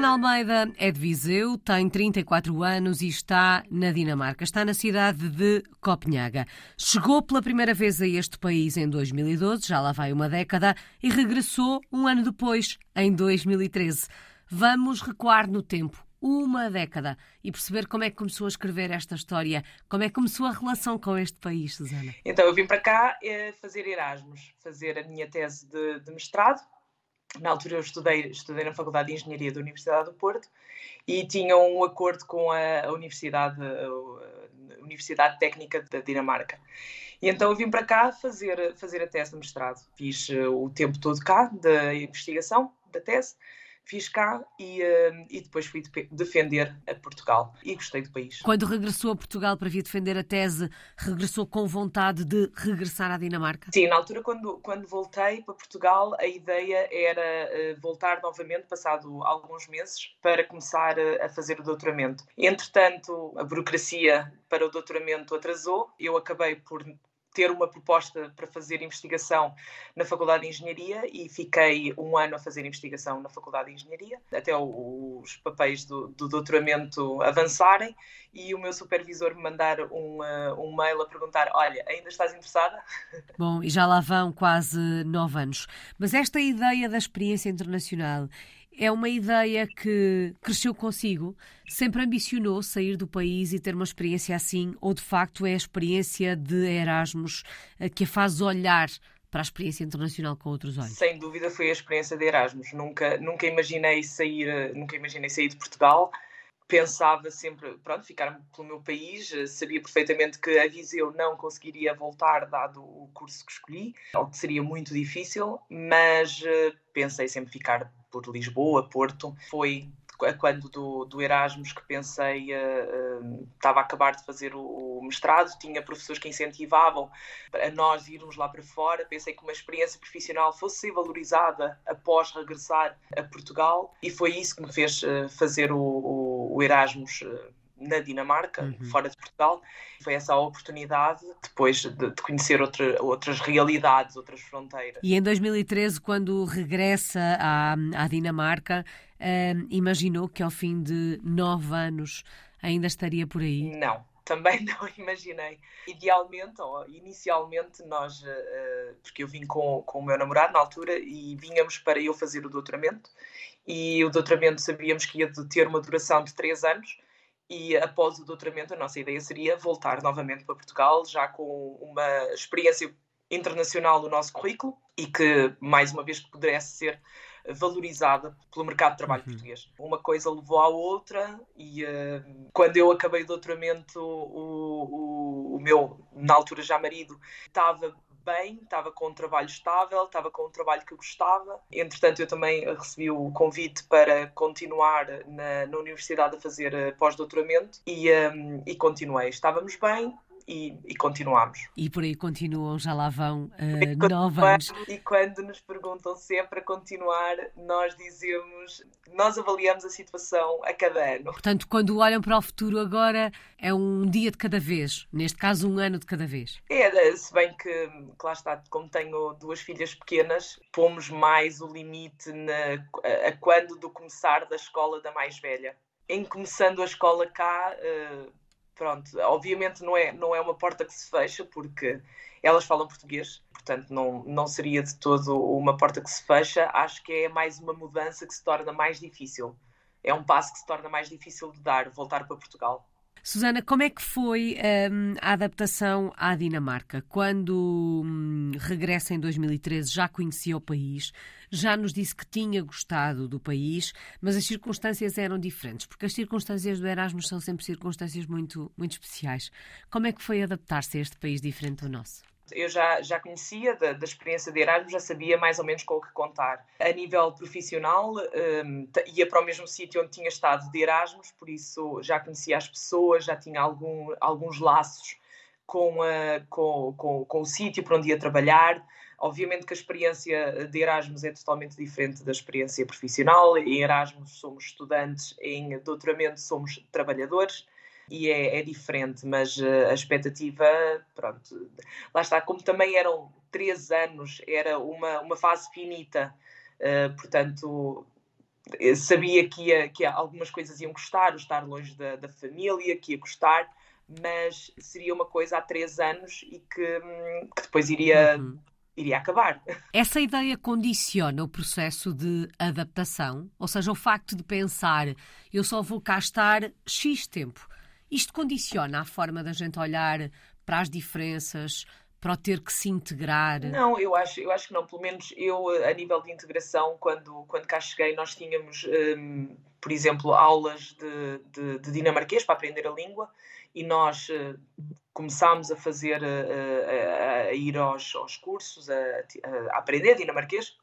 Susana Almeida é de Viseu, tem 34 anos e está na Dinamarca. Está na cidade de Copenhaga. Chegou pela primeira vez a este país em 2012, já lá vai uma década, e regressou um ano depois, em 2013. Vamos recuar no tempo uma década e perceber como é que começou a escrever esta história, como é que começou a relação com este país, Susana. Então, eu vim para cá eh, fazer Erasmus, fazer a minha tese de, de mestrado na altura eu estudei, estudei na Faculdade de Engenharia da Universidade do Porto e tinha um acordo com a, a Universidade, a Universidade Técnica da Dinamarca. E então eu vim para cá fazer, fazer a tese de mestrado. Fiz eh, o tempo todo cá da investigação da tese fiz cá e, uh, e depois fui defender a Portugal e gostei do país. Quando regressou a Portugal para vir defender a tese, regressou com vontade de regressar à Dinamarca? Sim, na altura quando, quando voltei para Portugal, a ideia era uh, voltar novamente, passado alguns meses, para começar uh, a fazer o doutoramento. Entretanto, a burocracia para o doutoramento atrasou, eu acabei por ter uma proposta para fazer investigação na Faculdade de Engenharia e fiquei um ano a fazer investigação na Faculdade de Engenharia, até os papéis do, do doutoramento avançarem e o meu supervisor me mandar um, um mail a perguntar: Olha, ainda estás interessada? Bom, e já lá vão quase nove anos. Mas esta ideia da experiência internacional é uma ideia que cresceu consigo? Sempre ambicionou sair do país e ter uma experiência assim? Ou de facto é a experiência de Erasmus eh, que a faz olhar para a experiência internacional com outros olhos? Sem dúvida foi a experiência de Erasmus. Nunca, nunca imaginei sair, eh, nunca imaginei sair de Portugal. Pensava sempre, pronto, ficar pelo meu país. Eh, sabia perfeitamente que a Viseu não conseguiria voltar dado o curso que escolhi, ou que seria muito difícil, mas pensei sempre ficar por Lisboa, Porto. Foi quando do, do Erasmus que pensei, uh, uh, estava a acabar de fazer o, o, mestrado, tinha professores que incentivavam a nós irmos lá para fora. Pensei que uma experiência profissional fosse ser valorizada após regressar a Portugal e foi isso que me fez uh, fazer o, o, o Erasmus na Dinamarca, uhum. fora de Portugal. Foi essa a oportunidade depois de, de conhecer outra, outras realidades, outras fronteiras. E em 2013, quando regressa à, à Dinamarca, uh, imaginou que ao fim de nove anos ainda estaria por aí? Não, também não imaginei. Idealmente, ou inicialmente, nós, uh, porque eu vim com, com o meu namorado na altura e vínhamos para eu fazer o doutoramento, e o doutoramento sabíamos que ia ter uma duração de três anos, e após o doutoramento a nossa ideia seria voltar novamente para Portugal, já com uma experiência internacional no nosso currículo e que, mais uma vez, pudesse ser valorizada pelo mercado de trabalho uhum. português. Uma coisa levou à outra e uh, quando eu acabei o doutoramento, o, o, o meu, na altura já marido, estava bem, estava com um trabalho estável, estava com um trabalho que gostava. Entretanto, eu também recebi o convite para continuar na, na universidade a fazer eh, pós-doutoramento e, um, e continuei. Estávamos bem, e, e continuamos. E por aí continuam, já lá vão uh, nove anos. E quando nos perguntam se é para continuar, nós dizemos, nós avaliamos a situação a cada ano. Portanto, quando olham para o futuro agora, é um dia de cada vez, neste caso um ano de cada vez. É, se bem que, lá está, como tenho duas filhas pequenas, pomos mais o limite na, a, a quando do começar da escola da mais velha. Em começando a escola cá, uh, pronto, obviamente não é, não é uma porta que se fecha, porque elas falam português, portanto não, não seria de todo uma porta que se fecha. Acho que é mais uma mudança que se torna mais difícil. É um passo que se torna mais difícil de dar, voltar para Portugal. Susana, como é que foi um, a adaptação à Dinamarca? Quando um, regressa em 2013, já conhecia o país, já nos disse que tinha gostado do país, mas as circunstâncias eram diferentes, porque as circunstâncias do Erasmus são sempre circunstâncias muito, muito especiais. Como é que foi adaptar-se a este país diferente do nosso? Eu já, já conhecia da, da, experiência de Erasmus, já sabia mais ou menos com o que contar. A nível profissional, um, ia para o mesmo sítio onde tinha estado de Erasmus, por isso já conhecia as pessoas, já tinha algum, alguns laços com, a, com, com, com o sítio para onde ia trabalhar. Obviamente que a experiência de Erasmus é totalmente diferente da experiência profissional. Em Erasmus somos estudantes, em doutoramento somos trabalhadores e é, é diferente, mas uh, a expectativa, pronto, lá está, como também eram três anos, era uma, uma fase finita, uh, portanto, sabia que, ia, que algumas coisas iam custar, o estar longe da, da família, que ia custar, mas seria uma coisa há três anos e que, hum, que depois iria, uhum. iria acabar. Essa ideia condiciona o processo de adaptação? Ou seja, o facto de pensar eu só vou cá estar X tempo. Isto condiciona a forma da gente olhar para as diferenças, para o ter que se integrar? Não, eu acho, eu acho que não. Pelo menos eu, a nível de integração, quando, quando cá cheguei, nós tínhamos, um, por exemplo, aulas de, de, de, dinamarquês para aprender a língua e nós uh, começámos a fazer, uh, a, a, ir aos, aos cursos, a, a aprender dinamarquês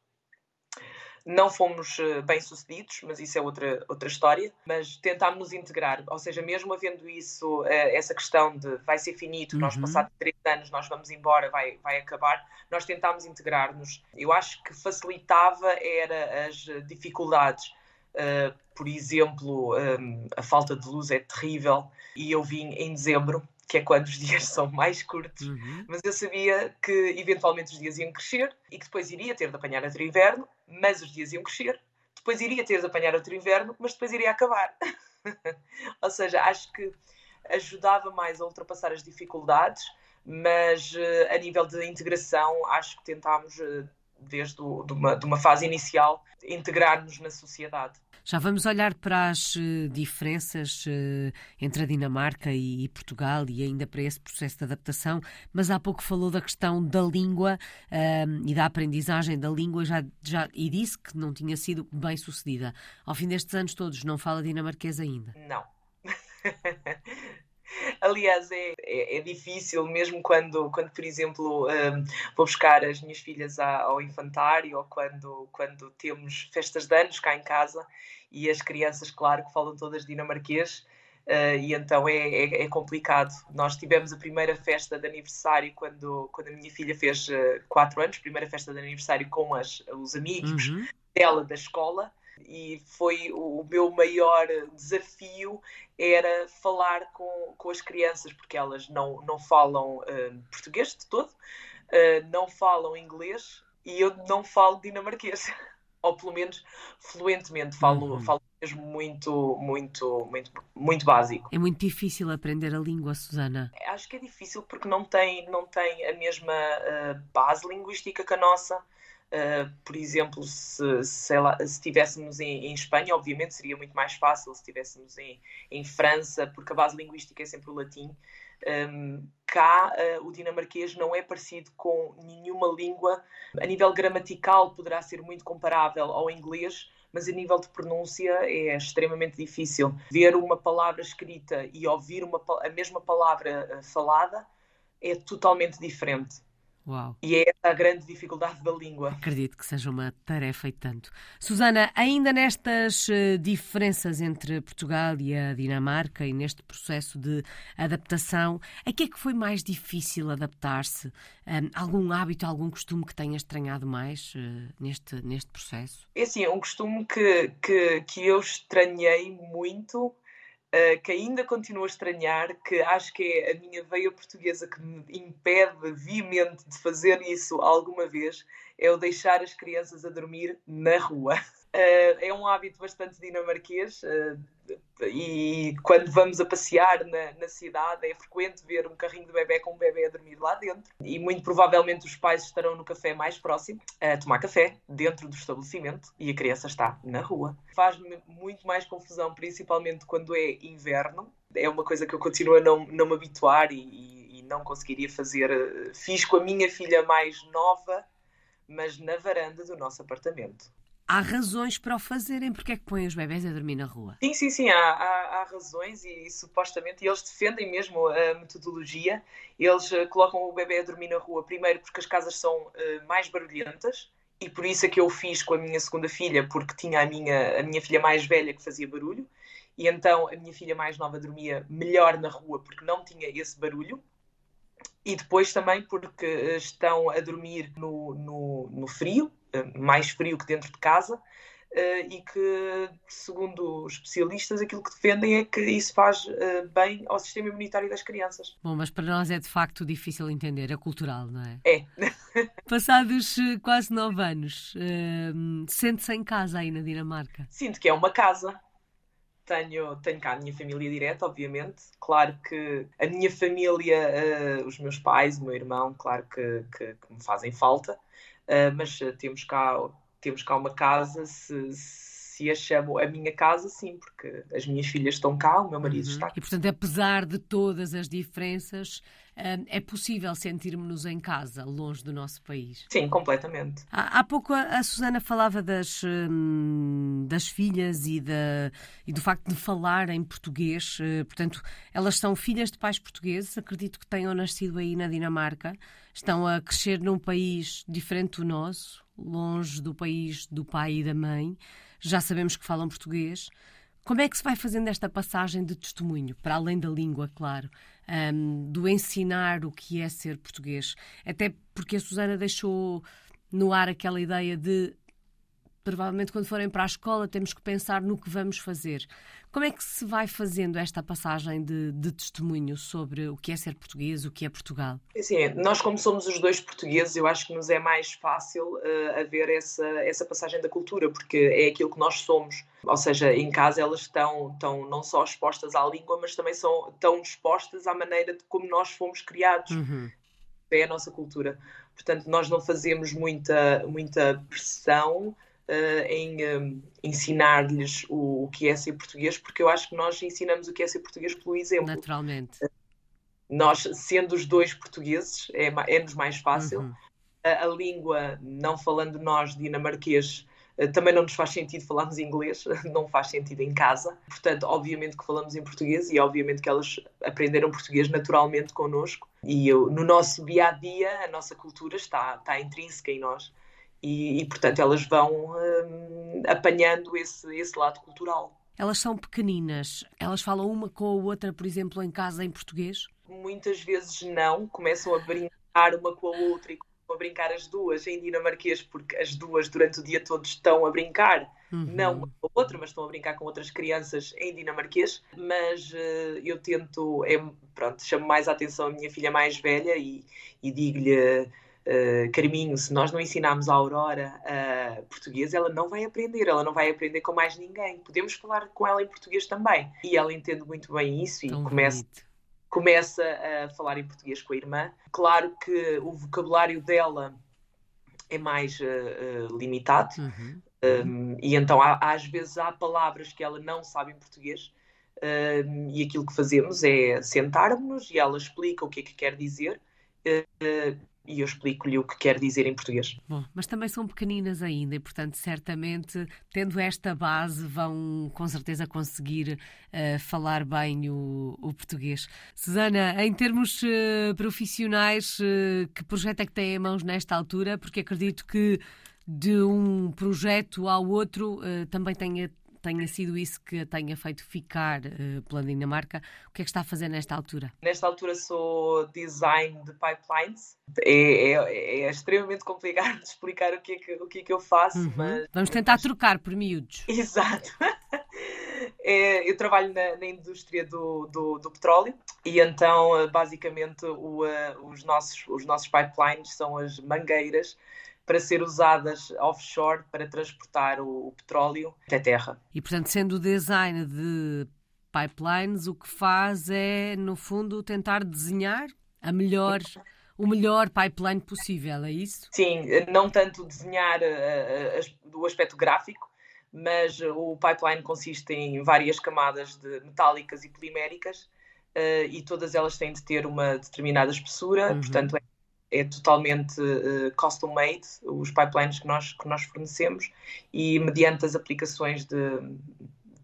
não fomos eh, bem sucedidos, mas isso é outra, outra história. Mas tentámos nos integrar, ou seja, mesmo havendo isso, eh, essa questão de vai ser finito, uhum. nós passados três anos nós vamos embora, vai, vai acabar, nós tentámos integrar-nos. Eu acho que facilitava era as dificuldades. Uh, por exemplo, um, a falta de luz é terrível e eu vim em dezembro que é quando os dias são mais curtos, uhum. mas eu sabia que eventualmente os dias iam crescer e que depois iria ter de apanhar outro inverno, mas os dias iam crescer, depois iria ter de apanhar outro inverno, mas depois iria acabar. Ou seja, acho que ajudava mais a ultrapassar as dificuldades, mas uh, a nível de integração, acho que tentámos, uh, desde o, de, uma, de uma fase inicial, integrar-nos na sociedade. Já vamos olhar para as uh, diferenças uh, entre a Dinamarca e, Portugal e ainda para esse processo de adaptação, mas há pouco falou da questão da língua uh, e da aprendizagem da língua já, já, e disse que não tinha sido bem sucedida. Ao fim destes anos todos, não fala dinamarquês ainda? Não. Aliás, é, é, é, difícil, mesmo quando, quando por exemplo, um, vou buscar as minhas filhas ao infantário ou quando, quando temos festas de anos cá em casa e as crianças, claro, que falam todas dinamarquês. Uh, e então é, é, é, complicado. Nós tivemos a primeira festa de aniversário quando, quando a minha filha fez 4 uh, anos, primeira festa de aniversário com as, os amigos uhum. dela da escola e foi o meu maior desafio era falar com, com as crianças, porque elas não, não falam uh, português de todo, não falam inglês e eu não falo dinamarquês. Ou pelo menos fluentemente, falo, uhum. falo mesmo muito, muito, muito, muito básico. É muito difícil aprender a língua, Susana. Acho que é difícil porque não tem, não tem a mesma uh, base linguística que a nossa. Uh, por exemplo, se, se, lá, se estivéssemos em, em, Espanha, obviamente seria muito mais fácil se estivéssemos em, em França, porque a base linguística é sempre o latim. Um, cá, uh, o dinamarquês não é parecido com nenhuma língua. A nível gramatical, poderá ser muito comparável ao inglês, mas a nível de pronúncia é extremamente difícil. Ver uma palavra escrita e ouvir uma, a mesma palavra uh, falada é totalmente diferente. Uau. E é essa a grande dificuldade da língua. Acredito que seja uma tarefa e tanto. Susana, ainda nestas uh, diferenças entre Portugal e a Dinamarca e neste processo de adaptação, a que é que foi mais difícil adaptar-se? Um, algum hábito, algum costume que tenha estranhado mais uh, neste, neste processo? É assim, um costume que, que, que eu estranhei muito uh, que ainda continuo a estranhar, que acho que é a minha veia portuguesa que me impede veemente de fazer isso alguma vez, é o deixar as crianças a dormir na rua. Uh, é um hábito bastante dinamarquês uh, e quando vamos a passear na, na, cidade é frequente ver um carrinho de bebê com um bebê a dormir lá dentro e muito provavelmente os pais estarão no café mais próximo a tomar café dentro do estabelecimento e a criança está na rua. Faz-me muito mais confusão, principalmente quando é inverno. É uma coisa que eu continuo a não, não me habituar e, e, e não conseguiria fazer. Fiz com a minha filha mais nova, mas na varanda do nosso apartamento há razões para o fazerem. Porque é que põem os bebés a dormir na rua? Sim, sim, sim, há, há, há razões e, e, supostamente eles defendem mesmo a metodologia. Eles uh, colocam o bebê a dormir na rua, primeiro porque as casas são uh, mais barulhentas e por isso é que eu fiz com a minha segunda filha, porque tinha a minha, a minha filha mais velha que fazia barulho. E então a minha filha mais nova dormia melhor na rua porque não tinha esse barulho. E depois também porque eh, estão a dormir no, no, no frio, mais frio que dentro de casa, Uh, e que, segundo os especialistas, aquilo que defendem é que isso faz uh, bem ao sistema imunitário das crianças. Bom, mas para nós é de facto difícil entender, é cultural, não é? É. Passados uh, quase nove anos, sente-se em casa aí na Dinamarca? Sinto que é uma casa. Tenho, tenho cá a minha família direta, obviamente. Claro que a minha família, os meus pais, o meu irmão, claro que, que, que me fazem falta, mas temos cá temos cá uma casa, se, se a chamo a minha casa, sim, porque as minhas filhas estão cá, o meu marido uhum. está cá. E, portanto, apesar de todas as diferenças, é possível sentirmos-nos em casa, longe do nosso país? Sim, completamente. Há, há pouco a, a, Susana falava das, hum, das filhas e, da, e do facto de falar em português. Eh, portanto, elas são filhas de pais portugueses, acredito que tenham nascido aí na Dinamarca, estão a crescer num país diferente do nosso, longe do país do pai e da mãe, já sabemos que falam português. Como é que se vai fazendo esta passagem de testemunho, para além da língua, claro, um, do ensinar o que é ser português? Até porque a Susana deixou no ar aquela ideia de provavelmente quando forem para a escola temos que pensar no que vamos fazer. Como é que se vai fazendo esta passagem de, de testemunho sobre o que é ser português, o que é Portugal? Sim, nós como somos os dois portugueses, eu acho que nos é mais fácil uh, haver essa, essa passagem da cultura, porque é aquilo que nós somos. Ou seja, em casa elas estão, estão não só expostas à língua, mas também são, estão expostas à maneira de como nós fomos criados. Uhum. É a nossa cultura. Portanto, nós não fazemos muita, muita pressão uh, em um, ensinar-lhes o, o, que é ser português, porque eu acho que nós ensinamos o que é ser português pelo exemplo. Naturalmente. Uh, nós, sendo os dois portugueses, é-nos é mais fácil. Uhum. A, a, língua, não falando nós dinamarquês, uh, também não nos faz sentido falarmos inglês, não faz sentido em casa. Portanto, obviamente que falamos em português e obviamente que elas aprenderam português naturalmente connosco. E eu, no nosso dia a dia, a nossa cultura está, está intrínseca em nós e, e portanto, elas vão hum, apanhando esse, esse lado cultural. Elas são pequeninas, elas falam uma com a outra, por exemplo, em casa em português? Muitas vezes não, começam a brincar uma com a outra e a brincar as duas em dinamarquês, porque as duas durante o dia todo estão a brincar, uhum. não uma com a outra, mas estão a brincar com outras crianças em dinamarquês. Mas uh, eu tento, é, pronto, chamo mais a atenção a minha filha mais velha e, e digo-lhe uh, Carminho, se nós não ensinarmos a Aurora uh, português, ela não vai aprender, ela não vai aprender com mais ninguém. Podemos falar com ela em português também. E ela entende muito bem isso e começa, começa a falar em português com a irmã. Claro que o vocabulário dela é mais uh, limitado. Uhum. Um, e então há, às vezes há palavras que ela não sabe em português um, e aquilo que fazemos é sentarmos e ela explica o que é que quer dizer uh, e eu explico-lhe o que quer dizer em português. Bom, mas também são pequeninas ainda e, portanto, certamente, tendo esta base, vão com certeza conseguir uh, falar bem o, o, português. Susana, em termos uh, profissionais, uh, que projeto é que tem em mãos nesta altura? Porque acredito que de um projeto ao outro também tenha tenha sido isso que a tenha feito ficar uh, pela Dinamarca. O que é que está a fazer nesta altura? Nesta altura sou design de pipelines. É, é, é extremamente complicado de explicar o que é que, o que, é que eu faço, uhum. mas... Vamos tentar trocar por miúdos. Exato. É, eu trabalho na, na indústria do, do, do, petróleo e então eh, basicamente o, uh, os, nossos, os nossos pipelines são as mangueiras para ser usadas offshore para transportar o, o petróleo até terra. E, portanto, sendo o design de pipelines, o que faz é, no fundo, tentar desenhar a melhor o melhor pipeline possível, é isso? Sim, não tanto desenhar uh, do aspecto gráfico, mas o pipeline consiste em várias camadas de metálicas e poliméricas uh, e todas elas têm de ter uma determinada espessura, uhum. portanto é é totalmente uh, custom made, os pipelines que nós, que nós fornecemos, e mediante as aplicações de,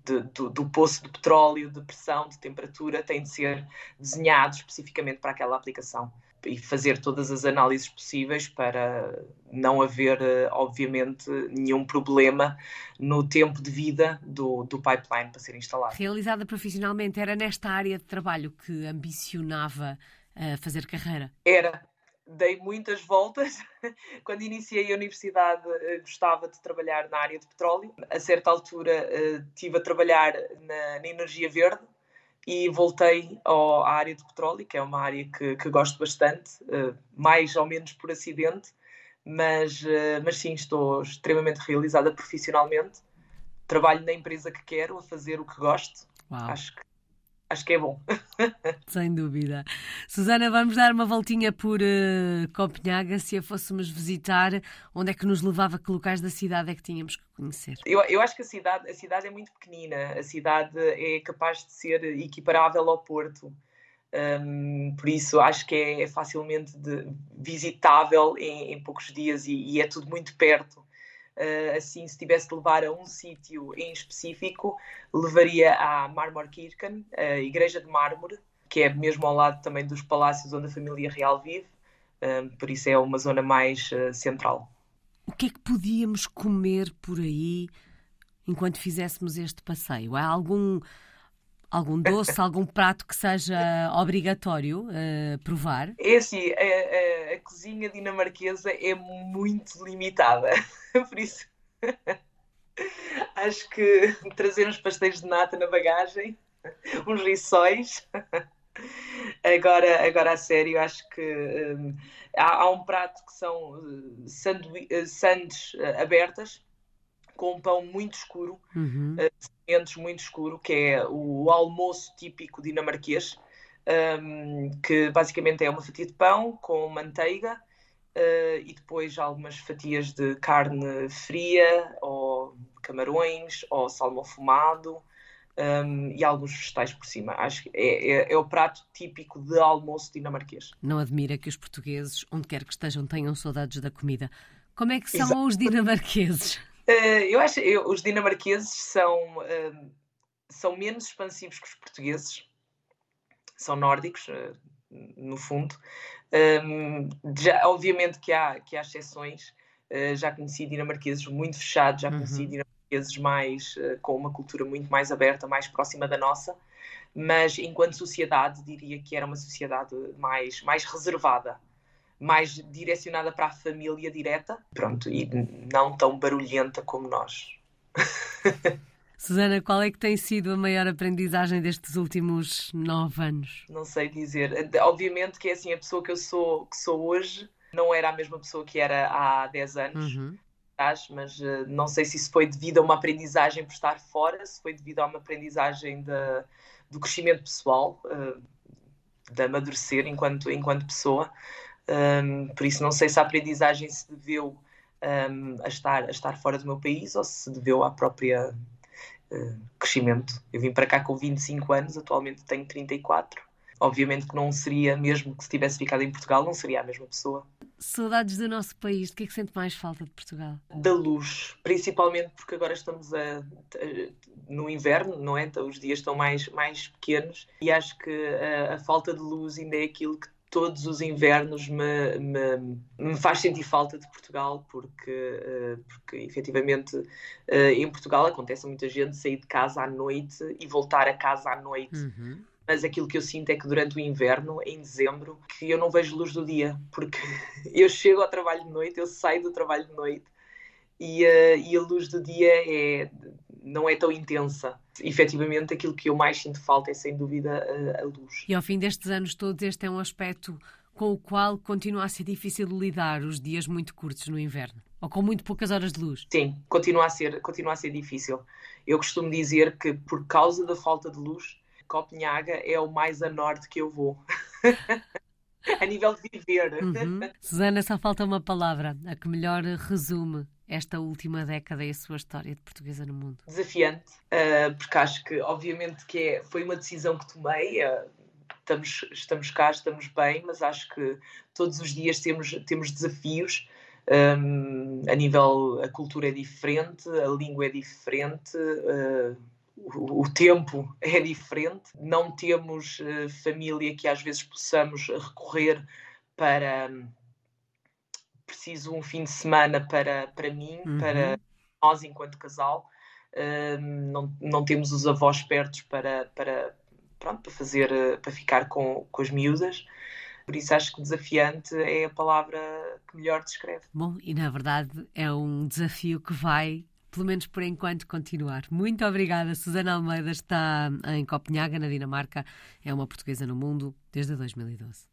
de, do, do, poço de petróleo, de pressão, de temperatura, têm de ser desenhados especificamente para aquela aplicação e fazer todas as análises possíveis para não haver, eh, obviamente, nenhum problema no tempo de vida do, do pipeline para ser instalado. Realizada profissionalmente, era nesta área de trabalho que ambicionava uh, fazer carreira? Era, dei muitas voltas. Quando iniciei a universidade, eh, gostava de trabalhar na área de petróleo. A certa altura, eh, estive a trabalhar na, na energia verde e voltei ao, à área de petróleo, que é uma área que, que gosto bastante, eh, mais ou menos por acidente, mas, mas sim, estou extremamente realizada profissionalmente. Trabalho na empresa que quero, a fazer o que gosto. Uau. Acho que acho que é bom. Sem dúvida. Susana, vamos dar uma voltinha por uh, Copenhaga. Se a fôssemos visitar, onde é que nos levava? Que locais da cidade é que tínhamos que conhecer? Eu, eu acho que a cidade, a cidade é muito pequenina. A cidade é capaz de ser equiparável ao Porto. Um, por isso acho que é, é facilmente de, visitável em, em, poucos dias e, e é tudo muito perto. Uh, assim, se tivesse de levar a um sítio em específico, levaria à Marmorkirchen, a Igreja de Mármore, que é mesmo ao lado também dos palácios onde a família real vive, uh, por isso é uma zona mais uh, central. O que é que podíamos comer por aí enquanto fizéssemos este passeio? Há algum algum doce, algum prato que seja obrigatório uh, provar? É assim, a, a, a, cozinha dinamarquesa é muito limitada, por isso acho que trazer uns pastéis de nata na bagagem, uns rissóis. Agora, agora a sério, acho que um, há, há, um prato que são uh, sandes abertas com um pão muito escuro, uhum. uh, muito escuro, que é o almoço típico dinamarquês, um, que basicamente é uma fatia de pão com manteiga uh, e depois algumas fatias de carne fria, ou camarões, ou salmão fumado. Um, e alguns vegetais por cima. Acho que é, é, é, o prato típico de almoço dinamarquês. Não admira que os portugueses, onde quer que estejam, tenham saudades da comida. Como é que são Exato. os dinamarqueses? Uh, eu acho que os dinamarqueses são, uh, são menos expansivos que os portugueses, são nórdicos, uh, no fundo. Um, já, obviamente que há, que há exceções, já conheci dinamarqueses muito fechados, já conheci uhum. dinamarqueses mais, com uma cultura muito mais aberta, mais próxima da nossa, mas enquanto sociedade diria que era uma sociedade mais, mais reservada mais direcionada para a família direta, pronto, e não tão barulhenta como nós. Susana, qual é que tem sido a maior aprendizagem destes últimos nove anos? Não sei dizer. Obviamente que é assim, a pessoa que eu sou, que sou hoje não era a mesma pessoa que era há 10 anos. Uhum. Mas uh, não sei se isso foi devido a uma aprendizagem por estar fora, se foi devido a uma aprendizagem de, do crescimento pessoal, uh, de amadurecer enquanto, enquanto pessoa. Um, por isso, não sei se a aprendizagem se deveu um, a, estar, a estar fora do meu país ou se deveu à própria uh, crescimento. Eu vim para cá com 25 anos, atualmente tenho 34. Obviamente que não seria, mesmo que se tivesse ficado em Portugal, não seria a mesma pessoa. Saudades do nosso país, de que é que sente mais falta de Portugal? Da luz, principalmente porque agora estamos a, a, no inverno, não é? Então, os dias estão mais, mais pequenos e acho que a, a falta de luz ainda é aquilo que todos os invernos me, me, me, faz sentir falta de Portugal, porque, uh, porque efetivamente uh, em Portugal acontece muita gente sair de casa à noite e voltar a casa à noite. Uhum. Mas aquilo que eu sinto é que durante o inverno, em dezembro, que eu não vejo luz do dia, porque eu chego ao trabalho de noite, eu saio do trabalho de noite e, uh, e a luz do dia é, não é tão intensa. Efetivamente, aquilo que eu mais sinto falta é, sem dúvida, a, a luz. E ao fim destes anos todos, este é um aspecto com o qual continua a ser difícil lidar os dias muito curtos no inverno? Ou com muito poucas horas de luz? Sim, continua a ser, continua a ser difícil. Eu costumo dizer que, por causa da falta de luz, Copenhaga é o mais a norte que eu vou. a nível de viver. Uhum. Susana, só falta uma palavra, a que melhor resume esta última década e a sua história de portuguesa no mundo? Desafiante, uh, porque acho que, obviamente, que é, foi uma decisão que tomei. Uh, estamos, estamos cá, estamos bem, mas acho que todos os dias temos, temos desafios. Um, a nível, a cultura é diferente, a língua é diferente, uh, o, o, tempo é diferente. Não temos família que às vezes possamos recorrer para preciso um fim de semana para, para mim, uhum. para nós enquanto casal. Uh, não, não temos os avós perto para, para, pronto, para fazer, para ficar com, com as miúdas. Por isso acho que desafiante é a palavra que melhor descreve. Bom, e na verdade é um desafio que vai pelo menos por enquanto, continuar. Muito obrigada. Susana Almeida está em Copenhaga, na Dinamarca. É uma portuguesa no mundo desde 2012.